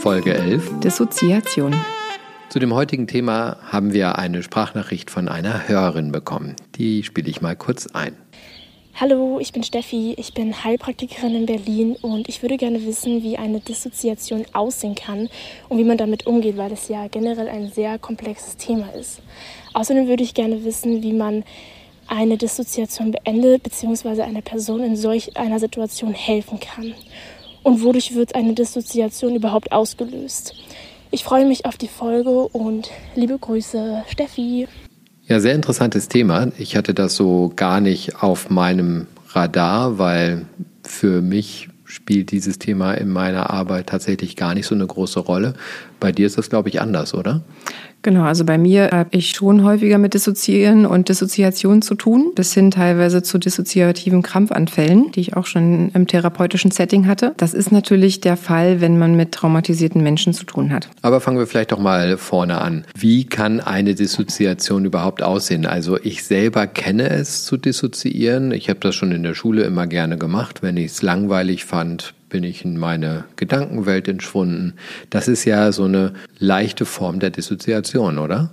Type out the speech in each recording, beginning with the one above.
Folge 11 Dissoziation. Zu dem heutigen Thema haben wir eine Sprachnachricht von einer Hörerin bekommen. Die spiele ich mal kurz ein. Hallo, ich bin Steffi, ich bin Heilpraktikerin in Berlin und ich würde gerne wissen, wie eine Dissoziation aussehen kann und wie man damit umgeht, weil das ja generell ein sehr komplexes Thema ist. Außerdem würde ich gerne wissen, wie man eine Dissoziation beendet bzw. einer Person in solch einer Situation helfen kann und wodurch wird eine Dissoziation überhaupt ausgelöst. Ich freue mich auf die Folge und liebe Grüße, Steffi. Ja, sehr interessantes Thema. Ich hatte das so gar nicht auf meinem Radar, weil für mich spielt dieses Thema in meiner Arbeit tatsächlich gar nicht so eine große Rolle. Bei dir ist das, glaube ich, anders, oder? Genau, also bei mir habe ich schon häufiger mit Dissoziieren und Dissoziation zu tun, bis hin teilweise zu dissoziativen Krampfanfällen, die ich auch schon im therapeutischen Setting hatte. Das ist natürlich der Fall, wenn man mit traumatisierten Menschen zu tun hat. Aber fangen wir vielleicht doch mal vorne an. Wie kann eine Dissoziation überhaupt aussehen? Also ich selber kenne es zu dissoziieren. Ich habe das schon in der Schule immer gerne gemacht, wenn ich es langweilig fand bin ich in meine Gedankenwelt entschwunden. Das ist ja so eine leichte Form der Dissoziation, oder?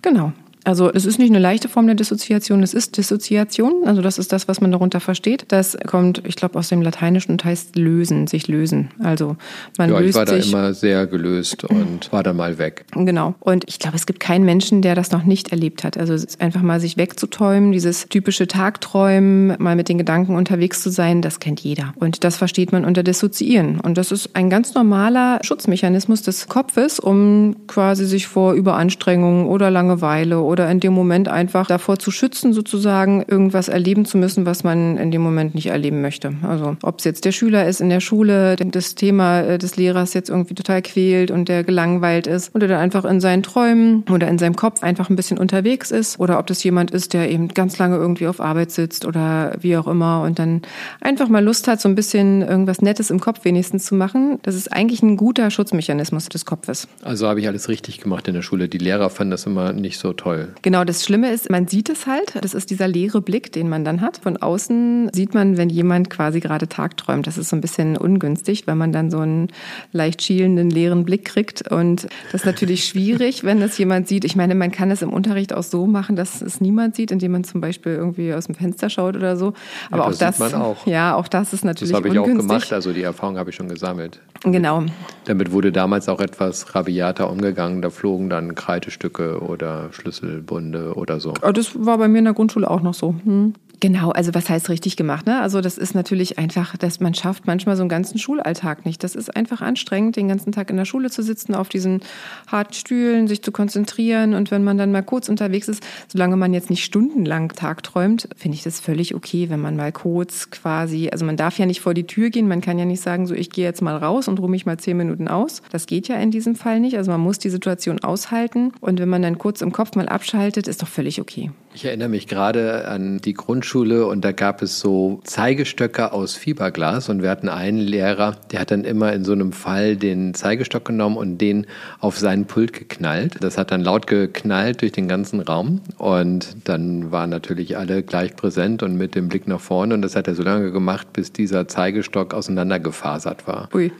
Genau. Also es ist nicht eine leichte Form der Dissoziation, es ist Dissoziation. Also das ist das, was man darunter versteht. Das kommt, ich glaube, aus dem Lateinischen und heißt lösen, sich lösen. Also man ja, löst ich war sich. da immer sehr gelöst und war dann mal weg. Genau. Und ich glaube, es gibt keinen Menschen, der das noch nicht erlebt hat. Also einfach mal sich wegzuträumen, dieses typische Tagträumen, mal mit den Gedanken unterwegs zu sein, das kennt jeder. Und das versteht man unter Dissoziieren. Und das ist ein ganz normaler Schutzmechanismus des Kopfes, um quasi sich vor Überanstrengung oder Langeweile oder oder in dem Moment einfach davor zu schützen, sozusagen irgendwas erleben zu müssen, was man in dem Moment nicht erleben möchte. Also ob es jetzt der Schüler ist in der Schule, das Thema äh, des Lehrers jetzt irgendwie total quält und der gelangweilt ist oder der einfach in seinen Träumen oder in seinem Kopf einfach ein bisschen unterwegs ist oder ob das jemand ist, der eben ganz lange irgendwie auf Arbeit sitzt oder wie auch immer und dann einfach mal Lust hat, so ein bisschen irgendwas Nettes im Kopf wenigstens zu machen. Das ist eigentlich ein guter Schutzmechanismus des Kopfes. Also habe ich alles richtig gemacht in der Schule. Die Lehrer fanden das immer nicht so toll. Genau, das Schlimme ist, man sieht es halt. Das ist dieser leere Blick, den man dann hat. Von außen sieht man, wenn jemand quasi gerade tagträumt. Das ist so ein bisschen ungünstig, weil man dann so einen leicht schielenden, leeren Blick kriegt. Und das ist natürlich schwierig, wenn das jemand sieht. Ich meine, man kann es im Unterricht auch so machen, dass es niemand sieht, indem man zum Beispiel irgendwie aus dem Fenster schaut oder so. Aber ja, das auch das, sieht man auch. ja, auch das ist natürlich Das habe ich ungünstig. auch gemacht. Also die Erfahrung habe ich schon gesammelt. Genau. Damit wurde damals auch etwas rabiater umgegangen. Da flogen dann Kreidestücke oder Schlüsselbunde oder so. Das war bei mir in der Grundschule auch noch so. Hm. Genau, also was heißt richtig gemacht? Ne? Also das ist natürlich einfach, dass man schafft manchmal so einen ganzen Schulalltag nicht. Das ist einfach anstrengend, den ganzen Tag in der Schule zu sitzen, auf diesen harten Stühlen, sich zu konzentrieren. Und wenn man dann mal kurz unterwegs ist, solange man jetzt nicht stundenlang tagträumt, finde ich das völlig okay, wenn man mal kurz quasi, also man darf ja nicht vor die Tür gehen, man kann ja nicht sagen, so ich gehe jetzt mal raus und ruhe mich mal zehn Minuten aus. Das geht ja in diesem Fall nicht. Also man muss die Situation aushalten. Und wenn man dann kurz im Kopf mal abschaltet, ist doch völlig okay. Ich erinnere mich gerade an die Grundschule und da gab es so Zeigestöcke aus Fiberglas und wir hatten einen Lehrer, der hat dann immer in so einem Fall den Zeigestock genommen und den auf seinen Pult geknallt. Das hat dann laut geknallt durch den ganzen Raum und dann waren natürlich alle gleich präsent und mit dem Blick nach vorne und das hat er so lange gemacht, bis dieser Zeigestock auseinandergefasert war. Ui.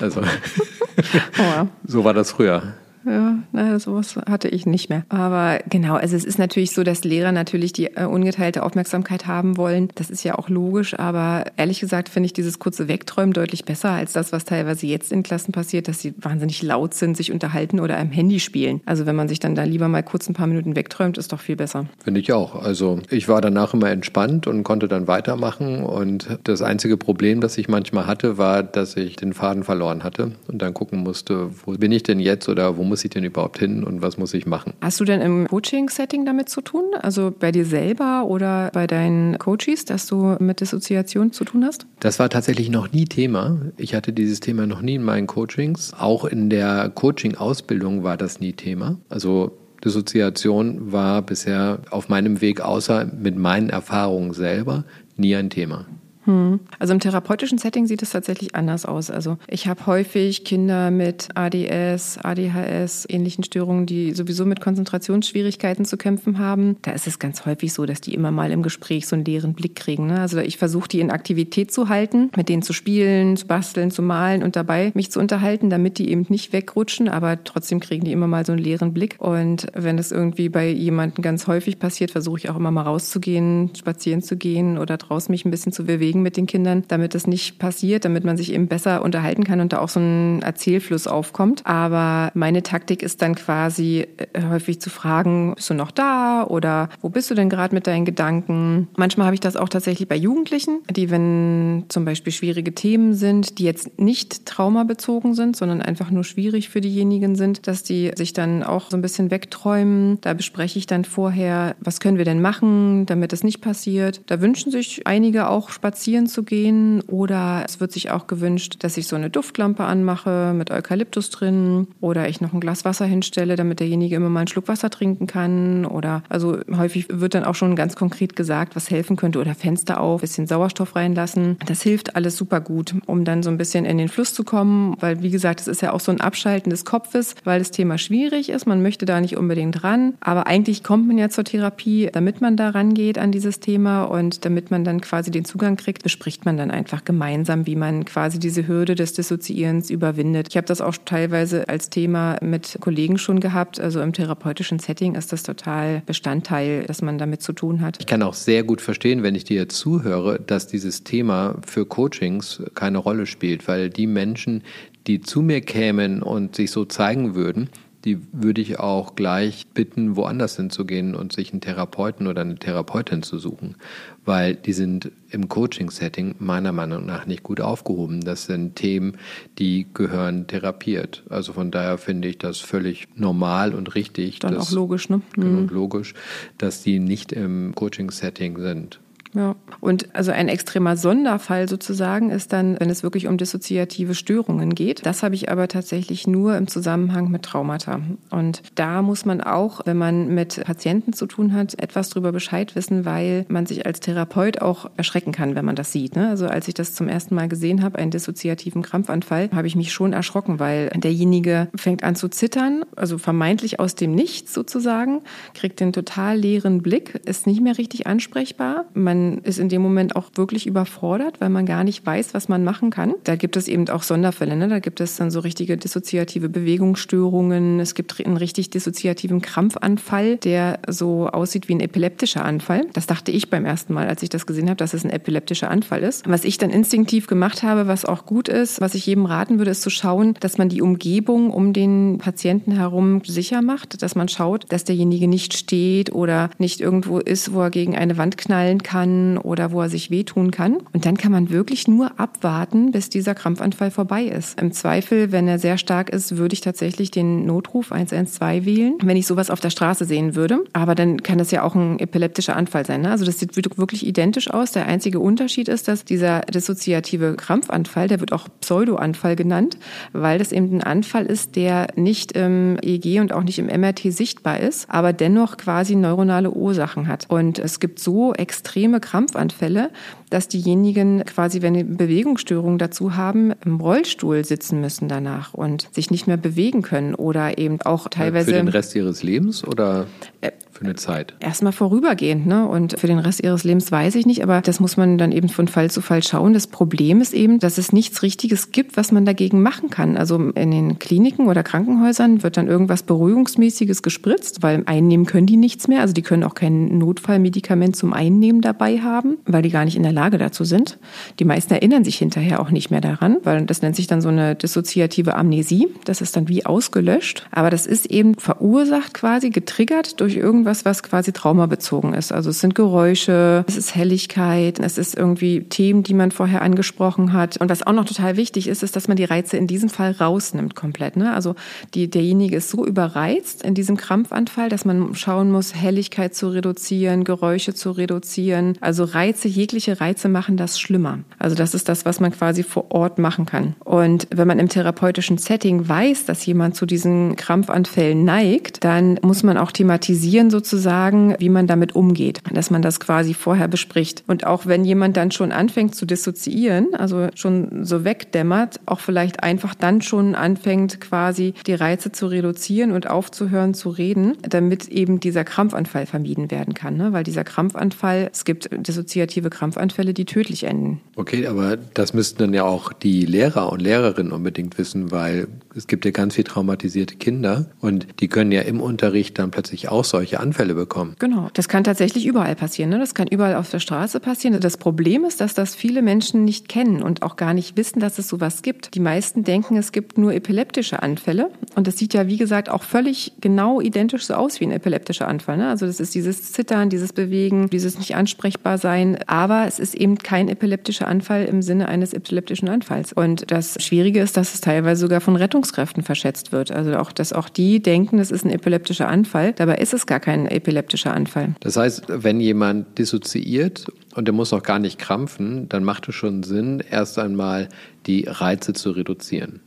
Also Oh ja. so war das früher. Ja, naja, sowas hatte ich nicht mehr. Aber genau, also es ist natürlich so, dass Lehrer natürlich die äh, ungeteilte Aufmerksamkeit haben wollen. Das ist ja auch logisch, aber ehrlich gesagt finde ich dieses kurze Wegträumen deutlich besser als das, was teilweise jetzt in Klassen passiert, dass sie wahnsinnig laut sind, sich unterhalten oder am Handy spielen. Also wenn man sich dann da lieber mal kurz ein paar Minuten wegträumt, ist doch viel besser. Finde ich auch. Also ich war danach immer entspannt und konnte dann weitermachen. Und das einzige Problem, das ich manchmal hatte, war, dass ich den Faden verloren hatte und dann gucken musste, wo bin ich denn jetzt oder wo muss ich denn überhaupt hin und was muss ich machen? Hast du denn im Coaching-Setting damit zu tun? Also bei dir selber oder bei deinen Coaches, dass du mit Dissoziation zu tun hast? Das war tatsächlich noch nie Thema. Ich hatte dieses Thema noch nie in meinen Coachings. Auch in der Coaching-Ausbildung war das nie Thema. Also Dissoziation war bisher auf meinem Weg, außer mit meinen Erfahrungen selber, nie ein Thema. Hm. Also im therapeutischen Setting sieht es tatsächlich anders aus. Also ich habe häufig Kinder mit ADS, ADHS, ähnlichen Störungen, die sowieso mit Konzentrationsschwierigkeiten zu kämpfen haben. Da ist es ganz häufig so, dass die immer mal im Gespräch so einen leeren Blick kriegen. Ne? Also ich versuche die in Aktivität zu halten, mit denen zu spielen, zu basteln, zu malen und dabei mich zu unterhalten, damit die eben nicht wegrutschen, aber trotzdem kriegen die immer mal so einen leeren Blick. Und wenn das irgendwie bei jemandem ganz häufig passiert, versuche ich auch immer mal rauszugehen, spazieren zu gehen oder draußen mich ein bisschen zu bewegen bewegen mit den Kindern, damit das nicht passiert, damit man sich eben besser unterhalten kann und da auch so ein Erzählfluss aufkommt. Aber meine Taktik ist dann quasi äh, häufig zu fragen, bist du noch da oder wo bist du denn gerade mit deinen Gedanken? Manchmal habe ich das auch tatsächlich bei Jugendlichen, die, wenn zum Beispiel schwierige Themen sind, die jetzt nicht traumabezogen sind, sondern einfach nur schwierig für diejenigen sind, dass die sich dann auch so ein bisschen wegträumen. Da bespreche ich dann vorher, was können wir denn machen, damit das nicht passiert. Da wünschen sich einige auch Spaziergänge spazieren zu gehen oder es wird sich auch gewünscht, dass ich so eine Duftlampe anmache mit Eukalyptus drin oder ich noch ein Glas Wasser hinstelle, damit derjenige immer mal einen Schluck Wasser trinken kann oder also häufig wird dann auch schon ganz konkret gesagt, was helfen könnte oder Fenster auf, bisschen Sauerstoff reinlassen. Das hilft alles super gut, um dann so ein bisschen in den Fluss zu kommen, weil wie gesagt, es ist ja auch so ein Abschalten des Kopfes, weil das Thema schwierig ist, man möchte da nicht unbedingt ran, aber eigentlich kommt man ja zur Therapie, damit man da rangeht an dieses Thema und damit man dann quasi den Zugang kriegt kriegt, bespricht man dann einfach gemeinsam, wie man quasi diese Hürde des Dissoziierens überwindet. Ich habe das auch teilweise als Thema mit Kollegen schon gehabt. Also im therapeutischen Setting ist das total Bestandteil, dass man damit zu tun hat. Ich kann auch sehr gut verstehen, wenn ich dir zuhöre, dass dieses Thema für Coachings keine Rolle spielt, weil die Menschen, die zu mir kämen und sich so zeigen würden, die würde ich auch gleich bitten, woanders hinzugehen und sich einen Therapeuten oder eine Therapeutin zu suchen, weil die sind im Coaching-Setting meiner Meinung nach nicht gut aufgehoben. Das sind Themen, die gehören therapiert. Also von daher finde ich das völlig normal und richtig. Dann dass, auch logisch, ne? Mhm. logisch, dass die nicht im Coaching-Setting sind. Ja, und also ein extremer Sonderfall sozusagen ist dann, wenn es wirklich um dissoziative Störungen geht. Das habe ich aber tatsächlich nur im Zusammenhang mit Traumata. Und da muss man auch, wenn man mit Patienten zu tun hat, etwas darüber Bescheid wissen, weil man sich als Therapeut auch erschrecken kann, wenn man das sieht. Ne? Also als ich das zum ersten Mal gesehen habe, einen dissoziativen Krampfanfall, habe ich mich schon erschrocken, weil derjenige fängt an zu zittern, also vermeintlich aus dem Nichts sozusagen, kriegt den total leeren Blick, ist nicht mehr richtig ansprechbar. Man ist in dem Moment auch wirklich überfordert, weil man gar nicht weiß, was man machen kann. Da gibt es eben auch Sonderfälle. Ne? Da gibt es dann so richtige dissoziative Bewegungsstörungen. Es gibt einen richtig dissoziativen Krampfanfall, der so aussieht wie ein epileptischer Anfall. Das dachte ich beim ersten Mal, als ich das gesehen habe, dass es ein epileptischer Anfall ist. Was ich dann instinktiv gemacht habe, was auch gut ist, was ich jedem raten würde, ist zu schauen, dass man die Umgebung um den Patienten herum sicher macht, dass man schaut, dass derjenige nicht steht oder nicht irgendwo ist, wo er gegen eine Wand knallen kann kann oder wo er sich wehtun kann. Und dann kann man wirklich nur abwarten, bis dieser Krampfanfall vorbei ist. Im Zweifel, wenn er sehr stark ist, würde ich tatsächlich den Notruf 112 wählen, wenn ich sowas auf der Straße sehen würde. Aber dann kann das ja auch ein epileptischer Anfall sein. Ne? Also das sieht wirklich identisch aus. Der einzige Unterschied ist, dass dieser dissoziative Krampfanfall, der wird auch Pseudoanfall genannt, weil das eben ein Anfall ist, der nicht im EEG und auch nicht im MRT sichtbar ist, aber dennoch quasi neuronale Ursachen hat. Und es gibt so extreme Krampfanfälle, dass diejenigen quasi, wenn eine Bewegungsstörung dazu haben, im Rollstuhl sitzen müssen danach und sich nicht mehr bewegen können oder eben auch teilweise. Für den Rest ihres Lebens oder? Äh, für eine Zeit? Erstmal vorübergehend, ne? Und für den Rest ihres Lebens weiß ich nicht, aber das muss man dann eben von Fall zu Fall schauen. Das Problem ist eben, dass es nichts Richtiges gibt, was man dagegen machen kann. Also in den Kliniken oder Krankenhäusern wird dann irgendwas Beruhigungsmäßiges gespritzt, weil einnehmen können die nichts mehr. Also die können auch kein Notfallmedikament zum Einnehmen dabei haben, weil die gar nicht in der Lage dazu sind. Die meisten erinnern sich hinterher auch nicht mehr daran, weil das nennt sich dann so eine dissoziative Amnesie. Das ist dann wie ausgelöscht. Aber das ist eben verursacht quasi, getriggert durch irgendwas irgendwas, was quasi traumabezogen ist. Also es sind Geräusche, es ist Helligkeit, es ist irgendwie Themen, die man vorher angesprochen hat. Und was auch noch total wichtig ist, ist, dass man die Reize in diesem Fall rausnimmt komplett. Ne? Also die, derjenige ist so überreizt in diesem Krampfanfall, dass man schauen muss, Helligkeit zu reduzieren, Geräusche zu reduzieren. Also Reize, jegliche Reize machen das schlimmer. Also das ist das, was man quasi vor Ort machen kann. Und wenn man im therapeutischen Setting weiß, dass jemand zu diesen Krampfanfällen neigt, dann muss man auch thematisieren sozusagen, wie man damit umgeht, dass man das quasi vorher bespricht. Und auch wenn jemand dann schon anfängt zu dissoziieren, also schon so wegdämmert, auch vielleicht einfach dann schon anfängt quasi die Reize zu reduzieren und aufzuhören zu reden, damit eben dieser Krampfanfall vermieden werden kann. Ne? Weil dieser Krampfanfall, es gibt dissoziative Krampfanfälle, die tödlich enden. Okay, aber das müssten dann ja auch die Lehrer und Lehrerinnen unbedingt wissen, weil es gibt ja ganz viel traumatisierte Kinder und die können ja im Unterricht dann plötzlich auch solche Anfälle bekommen. Genau, das kann tatsächlich überall passieren. Ne? Das kann überall auf der Straße passieren. Das Problem ist, dass das viele Menschen nicht kennen und auch gar nicht wissen, dass es sowas gibt. Die meisten denken, es gibt nur epileptische Anfälle und das sieht ja, wie gesagt, auch völlig genau identisch so aus wie ein epileptischer Anfall. Ne? Also das ist dieses Zittern, dieses Bewegen, dieses nicht ansprechbar sein, aber es ist eben kein epileptischer Anfall im Sinne eines epileptischen Anfalls. Und das Schwierige ist, dass es teilweise sogar von Rettungskräften verschätzt wird. Also auch, dass auch die denken, es ist ein epileptischer Anfall. Dabei ist es gar kein epileptischer Anfall. Das heißt, wenn jemand dissoziiert und der muss auch gar nicht krampfen, dann macht es schon Sinn, erst einmal die Reize zu reduzieren.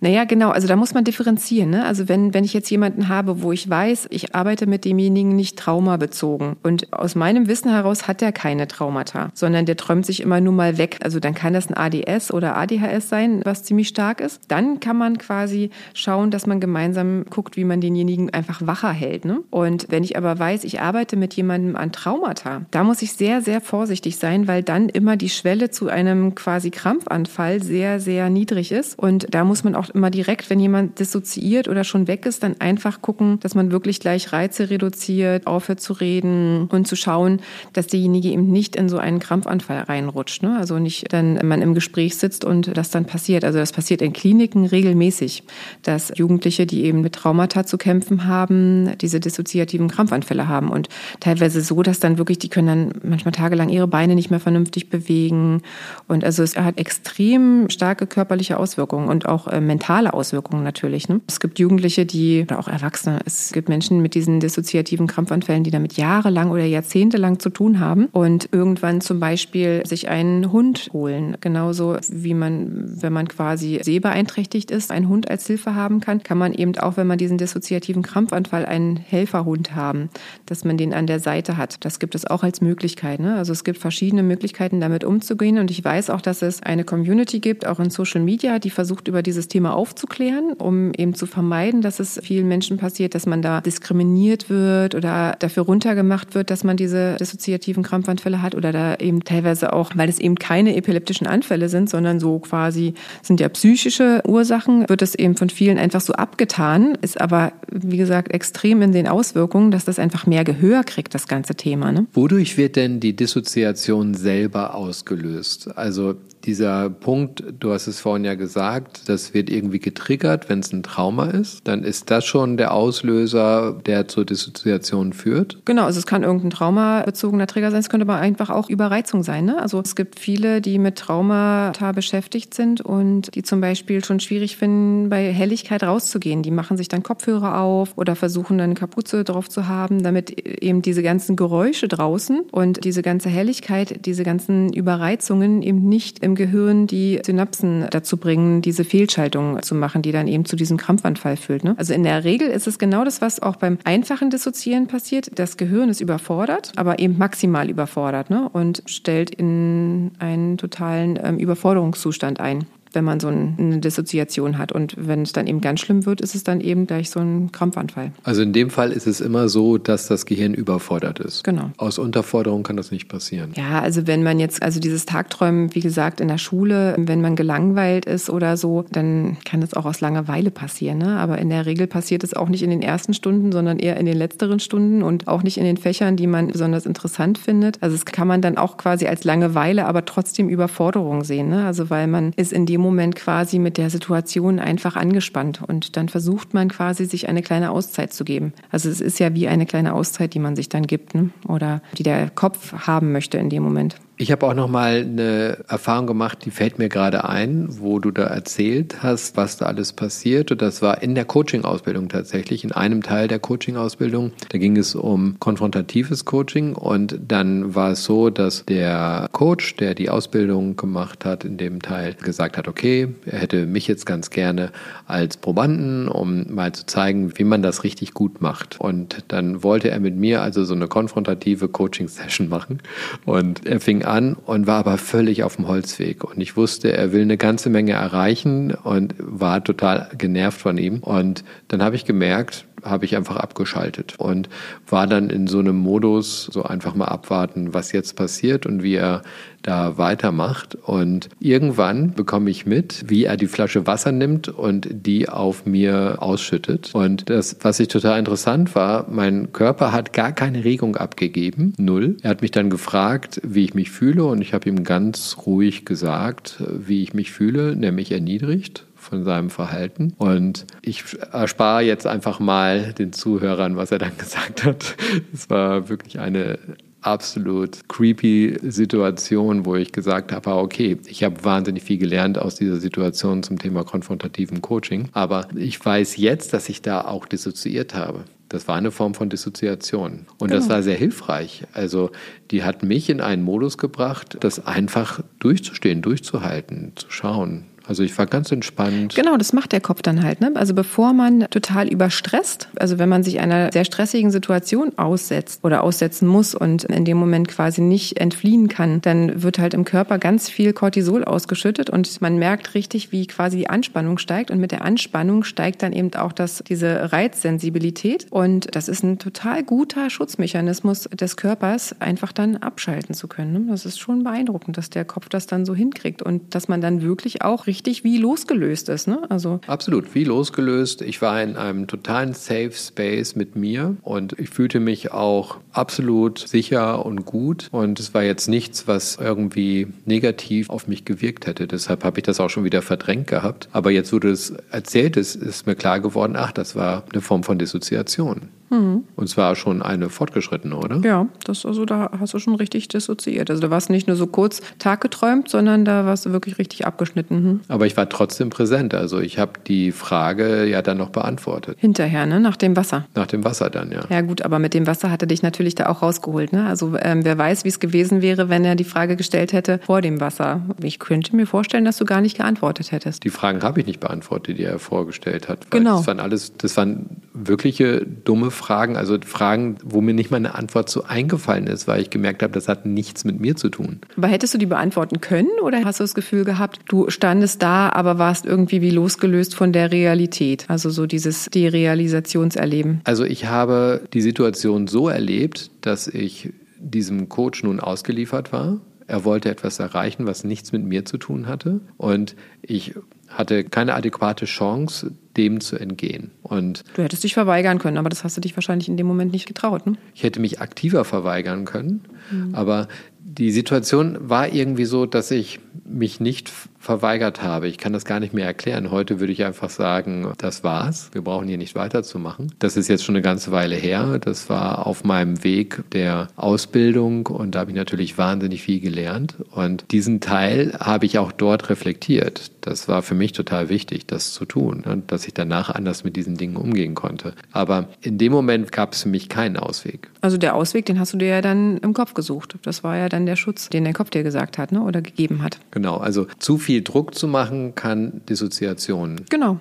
Naja, genau. Also da muss man differenzieren. Ne? Also wenn, wenn ich jetzt jemanden habe, wo ich weiß, ich arbeite mit demjenigen nicht traumabezogen und aus meinem Wissen heraus hat er keine Traumata, sondern der träumt sich immer nur mal weg. Also dann kann das ein ADS oder ADHS sein, was ziemlich stark ist. Dann kann man quasi schauen, dass man gemeinsam guckt, wie man denjenigen einfach wacher hält. Ne? Und wenn ich aber weiß, ich arbeite mit jemandem an Traumata, da muss ich sehr, sehr vorsichtig sein, weil dann immer die Schwelle zu einem quasi Krampfanfall sehr, sehr niedrig ist. Und da muss man auch immer direkt, wenn jemand dissoziiert oder schon weg ist, dann einfach gucken, dass man wirklich gleich Reize reduziert, aufhört zu reden und zu schauen, dass derjenige eben nicht in so einen Krampfanfall reinrutscht. Ne? Also nicht dann man im Gespräch sitzt und das dann passiert. Also das passiert in Kliniken regelmäßig, dass Jugendliche, die eben mit Traumata zu kämpfen haben, diese dissoziativen Krampfanfälle haben und teilweise so, dass dann wirklich, die können dann manchmal tagelang ihre Beine nicht mehr vernünftig bewegen und also es hat extrem starke körperliche Auswirkungen und auch auch äh, mentale Auswirkungen natürlich. Ne? Es gibt Jugendliche, die, oder auch Erwachsene, es gibt Menschen mit diesen dissoziativen Krampfanfällen, die damit jahrelang oder jahrzehntelang zu tun haben und irgendwann zum Beispiel sich einen Hund holen. Genauso wie man, wenn man quasi sehbeeinträchtigt ist, einen Hund als Hilfe haben kann, kann man eben auch, wenn man diesen dissoziativen Krampfanfall, einen Helferhund haben, dass man den an der Seite hat. Das gibt es auch als Möglichkeit. Ne? Also es gibt verschiedene Möglichkeiten, damit umzugehen. Und ich weiß auch, dass es eine Community gibt, auch in Social Media, die versucht, über dieses Thema aufzuklären, um eben zu vermeiden, dass es vielen Menschen passiert, dass man da diskriminiert wird oder dafür runtergemacht wird, dass man diese dissoziativen Krampfanfälle hat oder da eben teilweise auch, weil es eben keine epileptischen Anfälle sind, sondern so quasi sind ja psychische Ursachen, wird es eben von vielen einfach so abgetan, ist aber, wie gesagt, extrem in den Auswirkungen, dass das einfach mehr Gehör kriegt, das ganze Thema. Ne? Wodurch wird denn die Dissoziation selber ausgelöst? Also dieser Punkt, du hast es vorhin ja gesagt, das wird irgendwie getriggert, wenn es ein Trauma ist, dann ist das schon der Auslöser, der zur Dissoziation führt? Genau, also es kann irgendein traumabezogener Trigger sein, es könnte aber einfach auch Überreizung sein. Ne? Also es gibt viele, die mit Traumata beschäftigt sind und die zum Beispiel schon schwierig finden, bei Helligkeit rauszugehen. Die machen sich dann Kopfhörer auf oder versuchen dann Kapuze drauf zu haben, damit eben diese ganzen Geräusche draußen und diese ganze Helligkeit, diese ganzen Überreizungen eben nicht im Gehirn die Synapsen dazu bringen, diese Fehlschaltung zu machen, die dann eben zu diesem Krampfanfall führt. Ne? Also in der Regel ist es genau das, was auch beim einfachen Dissoziieren passiert. Das Gehirn ist überfordert, aber eben maximal überfordert ne? und stellt in einen totalen ähm, Überforderungszustand ein wenn man so eine Dissoziation hat. Und wenn es dann eben ganz schlimm wird, ist es dann eben gleich so ein Krampfanfall. Also in dem Fall ist es immer so, dass das Gehirn überfordert ist. Genau. Aus Unterforderung kann das nicht passieren. Ja, also wenn man jetzt, also dieses Tagträumen, wie gesagt, in der Schule, wenn man gelangweilt ist oder so, dann kann das auch aus Langeweile passieren. Ne? Aber in der Regel passiert es auch nicht in den ersten Stunden, sondern eher in den letzteren Stunden und auch nicht in den Fächern, die man besonders interessant findet. Also es kann man dann auch quasi als Langeweile, aber trotzdem Überforderung sehen. Ne? Also weil man ist in dem dem Moment quasi mit der Situation einfach angespannt. Und dann versucht man quasi, sich eine kleine Auszeit zu geben. Also es ist ja wie eine kleine Auszeit, die man sich dann gibt ne? oder die der Kopf haben möchte in dem Moment. Ich habe auch noch mal eine Erfahrung gemacht, die fällt mir gerade ein, wo du da erzählt hast, was da alles passiert. Und das war in der Coaching-Ausbildung tatsächlich, in einem Teil der Coaching-Ausbildung. Da ging es um konfrontatives Coaching und dann war es so, dass der Coach, der die Ausbildung gemacht hat, in dem Teil gesagt hat, okay, er hätte mich jetzt ganz gerne als Probanden, um mal zu zeigen, wie man das richtig gut macht. Und dann wollte er mit mir also so eine konfrontative Coaching-Session machen. Und er fing an und war aber völlig auf dem Holzweg. Und ich wusste, er will eine ganze Menge erreichen und war total genervt von ihm. Und dann habe ich gemerkt, habe ich einfach abgeschaltet und war dann in so einem Modus, so einfach mal abwarten, was jetzt passiert und wie er da weitermacht. Und irgendwann bekomme ich mit, wie er die Flasche Wasser nimmt und die auf mir ausschüttet. Und das, was ich total interessant war, mein Körper hat gar keine Regung abgegeben, null. Er hat mich dann gefragt, wie ich mich fühle und ich habe ihm ganz ruhig gesagt, wie ich mich fühle, nämlich erniedrigt von seinem Verhalten. Und ich erspare jetzt einfach mal den Zuhörern, was er dann gesagt hat. Es war wirklich eine absolut creepy Situation, wo ich gesagt habe, ah, okay, ich habe wahnsinnig viel gelernt aus dieser Situation zum Thema konfrontativen Coaching, aber ich weiß jetzt, dass ich da auch dissoziiert habe. Das war eine Form von Dissoziation. Und genau. das war sehr hilfreich. Also die hat mich in einen Modus gebracht, das einfach durchzustehen, durchzuhalten, zu schauen, also ich war ganz entspannt. Genau, das macht der Kopf dann halt. Ne? Also bevor man total überstresst, also wenn man sich einer sehr stressigen Situation aussetzt oder aussetzen muss und in dem Moment quasi nicht entfliehen kann, dann wird halt im Körper ganz viel Cortisol ausgeschüttet und man merkt richtig, wie quasi die Anspannung steigt. Und mit der Anspannung steigt dann eben auch das, diese Reizsensibilität. Und das ist ein total guter Schutzmechanismus des Körpers, einfach dann abschalten zu können. Ne? Das ist schon beeindruckend, dass der Kopf das dann so hinkriegt und dass man dann wirklich auch richtig richtig wie losgelöst ist. Ne? Also Absolut, wie losgelöst. Ich war in einem totalen Safe Space mit mir und ich fühlte mich auch absolut sicher und gut. Und es war jetzt nichts, was irgendwie negativ auf mich gewirkt hätte. Deshalb habe ich das auch schon wieder verdrängt gehabt. Aber jetzt, wo du es erzählt hast, ist mir klar geworden, ach, das war eine Form von Dissoziation. Mhm. Und zwar schon eine fortgeschrittene, oder? Ja, das also da hast du schon richtig dissoziiert. Also da warst du nicht nur so kurz Tag geträumt, sondern da warst du wirklich richtig abgeschnitten. Mhm. Aber ich war trotzdem präsent. Also ich habe die Frage ja dann noch beantwortet. Hinterher, ne? Nach dem Wasser. Nach dem Wasser dann, ja. Ja gut, aber mit dem Wasser hat er dich natürlich da auch rausgeholt. Ne? Also ähm, wer weiß, wie es gewesen wäre, wenn er die Frage gestellt hätte vor dem Wasser. Ich könnte mir vorstellen, dass du gar nicht geantwortet hättest. Die Fragen habe ich nicht beantwortet, die er vorgestellt hat. Genau. Das waren alles, das waren wirkliche dumme Fragen, also Fragen, wo mir nicht mal eine Antwort so eingefallen ist, weil ich gemerkt habe, das hat nichts mit mir zu tun. Aber hättest du die beantworten können oder hast du das Gefühl gehabt, du standest da, aber warst irgendwie wie losgelöst von der Realität? Also so dieses Derealisationserleben. Also ich habe die Situation so erlebt, dass ich diesem Coach nun ausgeliefert war. Er wollte etwas erreichen, was nichts mit mir zu tun hatte. Und ich hatte keine adäquate Chance, dem zu entgehen. Und du hättest dich verweigern können, aber das hast du dich wahrscheinlich in dem Moment nicht getraut. Ne? Ich hätte mich aktiver verweigern können, mhm. aber die Situation war irgendwie so, dass ich mich nicht verweigert habe. Ich kann das gar nicht mehr erklären. Heute würde ich einfach sagen, das war's. Wir brauchen hier nicht weiterzumachen. Das ist jetzt schon eine ganze Weile her. Das war auf meinem Weg der Ausbildung und da habe ich natürlich wahnsinnig viel gelernt. Und diesen Teil habe ich auch dort reflektiert. Das war für mich total wichtig, das zu tun und dass ich danach anders mit diesen Dingen umgehen konnte. Aber in dem Moment gab es für mich keinen Ausweg. Also der Ausweg, den hast du dir ja dann im Kopf gesucht. Das war ja dann der Schutz, den der Kopf dir gesagt hat ne? oder gegeben hat. Genau, also zu viel Druck zu machen kann Dissoziation. Genau.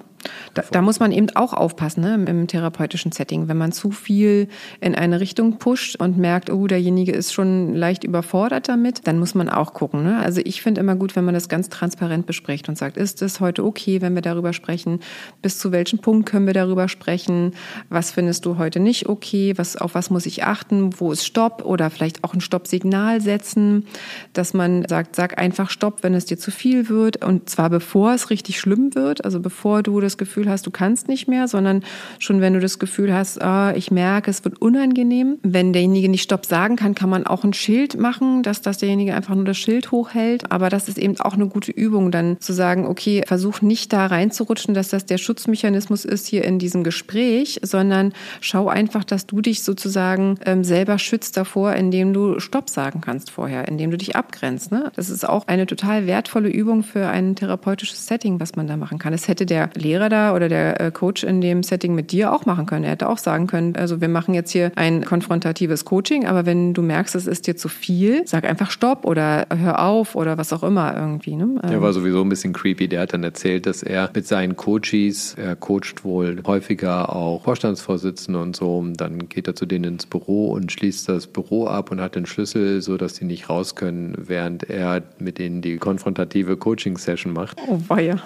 Da, da, muss man eben auch aufpassen ne, im, therapeutischen Setting. Wenn man zu viel in eine Richtung pusht und merkt, oh, derjenige ist schon leicht überfordert damit, dann muss man auch gucken. Ne? Also ich finde immer gut, wenn man das ganz transparent bespricht und sagt, ist es heute okay, wenn wir darüber sprechen? Bis zu welchem Punkt können wir darüber sprechen? Was findest du heute nicht okay? Was, auf was muss ich achten? Wo ist Stopp? Oder vielleicht auch ein Stoppsignal setzen, dass man sagt, sag einfach Stopp, wenn es dir zu viel wird. Und zwar bevor es richtig schlimm wird, also bevor du das Gefühl hast, du kannst nicht mehr, sondern schon wenn du das Gefühl hast, oh, ich merke, es wird unangenehm. Wenn derjenige nicht Stopp sagen kann, kann man auch ein Schild machen, dass, dass derjenige einfach nur das Schild hochhält. Aber das ist eben auch eine gute Übung, dann zu sagen, okay, versuch nicht da reinzurutschen, dass das der Schutzmechanismus ist hier in diesem Gespräch, sondern schau einfach, dass du dich sozusagen ähm, selber schützt davor, indem du Stopp sagen kannst vorher, indem du dich abgrenzt. Ne? Das ist auch eine total wertvolle Übung für ein therapeutisches Setting, was man da machen kann. Das hätte der Lehrer da oder der äh, Coach in dem Setting mit dir auch machen können. Er hätte auch sagen können, also wir machen jetzt hier ein konfrontatives Coaching, aber wenn du merkst, es ist dir zu viel, sag einfach Stopp oder hör auf oder was auch immer irgendwie. Ne? Der war sowieso ein bisschen creepy. Der hat dann erzählt, dass er mit seinen Coaches, er coacht wohl häufiger auch Vorstandsvorsitzende und so, dann geht er zu denen ins Büro und schließt das Büro ab und hat den Schlüssel, so dass die nicht raus können, während er mit denen die konfrontative Coaching-Session macht. Oh weia.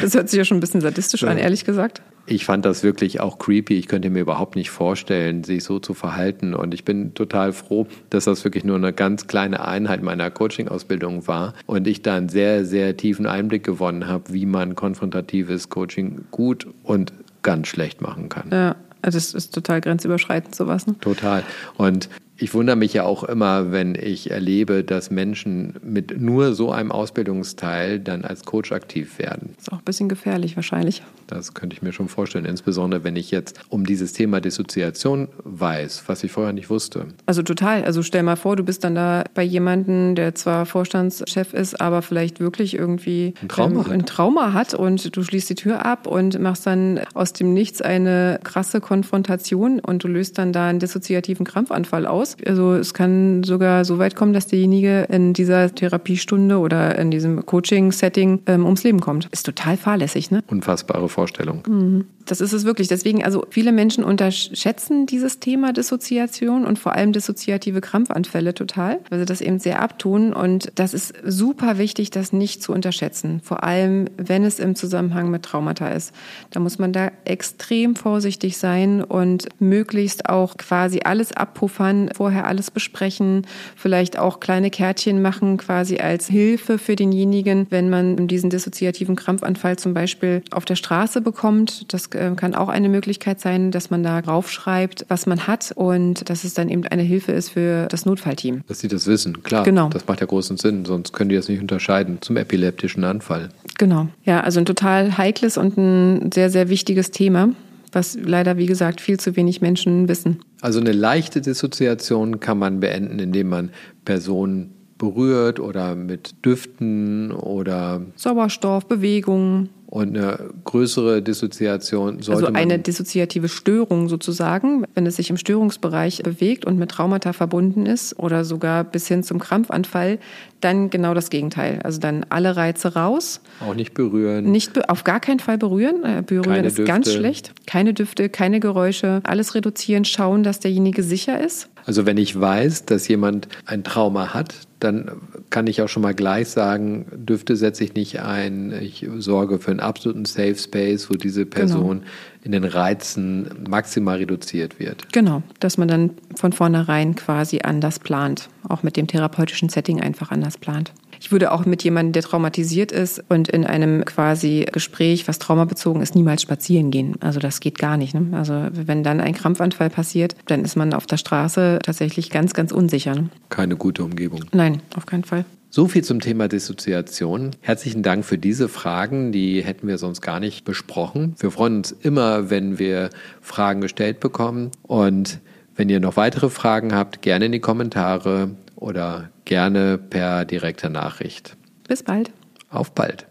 Das hört sich ja schon ein bisschen sadistisch ja. an, ehrlich gesagt. Ich fand das wirklich auch creepy. Ich könnte mir überhaupt nicht vorstellen, sich so zu verhalten. Und ich bin total froh, dass das wirklich nur eine ganz kleine Einheit meiner Coaching-Ausbildung war und ich da einen sehr, sehr tiefen Einblick gewonnen habe, wie man konfrontatives Coaching gut und ganz schlecht machen kann. Ja. Das ist total grenzüberschreitend, sowas. Ne? Total. Und ich wundere mich ja auch immer, wenn ich erlebe, dass Menschen mit nur so einem Ausbildungsteil dann als Coach aktiv werden. Ist auch ein bisschen gefährlich wahrscheinlich. Das könnte ich mir schon vorstellen, insbesondere wenn ich jetzt um dieses Thema Dissoziation weiß, was ich vorher nicht wusste. Also total. Also stell mal vor, du bist dann da bei jemandem, der zwar Vorstandschef ist, aber vielleicht wirklich irgendwie ein Trauma, ähm, ein Trauma hat und du schließt die Tür ab und machst dann aus dem Nichts eine krasse Konfrontation und du löst dann da einen dissoziativen Krampfanfall aus aus. Also es kann sogar so weit kommen, dass derjenige in dieser Therapiestunde oder in diesem Coaching-Setting ähm, ums Leben kommt. Ist total fahrlässig, ne? Unfassbare Vorstellung. Mhm. Das ist es wirklich. Deswegen, also viele Menschen unterschätzen dieses Thema Dissoziation und vor allem dissoziative Krampfanfälle total, weil sie das eben sehr abtun. Und das ist super wichtig, das nicht zu unterschätzen. Vor allem, wenn es im Zusammenhang mit Traumata ist. Da muss man da extrem vorsichtig sein und möglichst auch quasi alles abpuffern, vorher alles besprechen, vielleicht auch kleine Kärtchen machen, quasi als Hilfe für denjenigen, wenn man diesen dissoziativen Krampfanfall zum Beispiel auf der Straße bekommt. Das äh, kann auch eine Möglichkeit sein, dass man da draufschreibt, was man hat und dass es dann eben eine Hilfe ist für das Notfallteam. Dass sie das wissen, klar. Genau. Das macht ja großen Sinn, sonst können die das nicht unterscheiden zum epileptischen Anfall. Genau. Ja, also ein total heikles und ein sehr, sehr wichtiges Thema was leider, wie gesagt, viel zu wenig Menschen wissen. Also eine leichte Dissoziation kann man beenden, indem man Personen berührt oder mit Düften oder Sauerstoff, Bewegung. Und eine größere Dissoziation sollte Also eine dissoziative Störung sozusagen, wenn es sich im Störungsbereich bewegt und mit Traumata verbunden ist oder sogar bis hin zum Krampfanfall, dann genau das Gegenteil. Also dann alle Reize raus. Auch nicht berühren. Nicht auf gar keinen Fall berühren. Äh, berühren keine ist Düfte. ganz schlecht. Keine Düfte, keine Geräusche. Alles reduzieren, schauen, dass derjenige sicher ist. Also wenn ich weiß, dass jemand ein Trauma hat, dann kann ich auch schon mal gleich sagen, Düfte setze ich nicht ein. Ich sorge für einen absoluten Safe Space, wo diese genau. Person genau. in den Reizen maximal reduziert wird. Genau, dass man dann von vornherein quasi anders plant, auch mit dem therapeutischen Setting einfach anders plant. Ich würde auch mit jemandem, der traumatisiert ist und in einem quasi Gespräch, was traumabezogen ist, niemals spazieren gehen. Also das geht gar nicht. Ne? Also wenn dann ein Krampfanfall passiert, dann ist man auf der Straße tatsächlich ganz, ganz unsicher. Ne? Keine gute Umgebung. Nein, auf keinen Fall. So viel zum Thema Dissoziation. Herzlichen Dank für diese Fragen. Die hätten wir sonst gar nicht besprochen. Wir freuen uns immer, wenn wir Fragen gestellt bekommen. Und wenn ihr noch weitere Fragen habt, gerne in die Kommentare oder gerne per direkter Nachricht. Bis bald. Auf bald.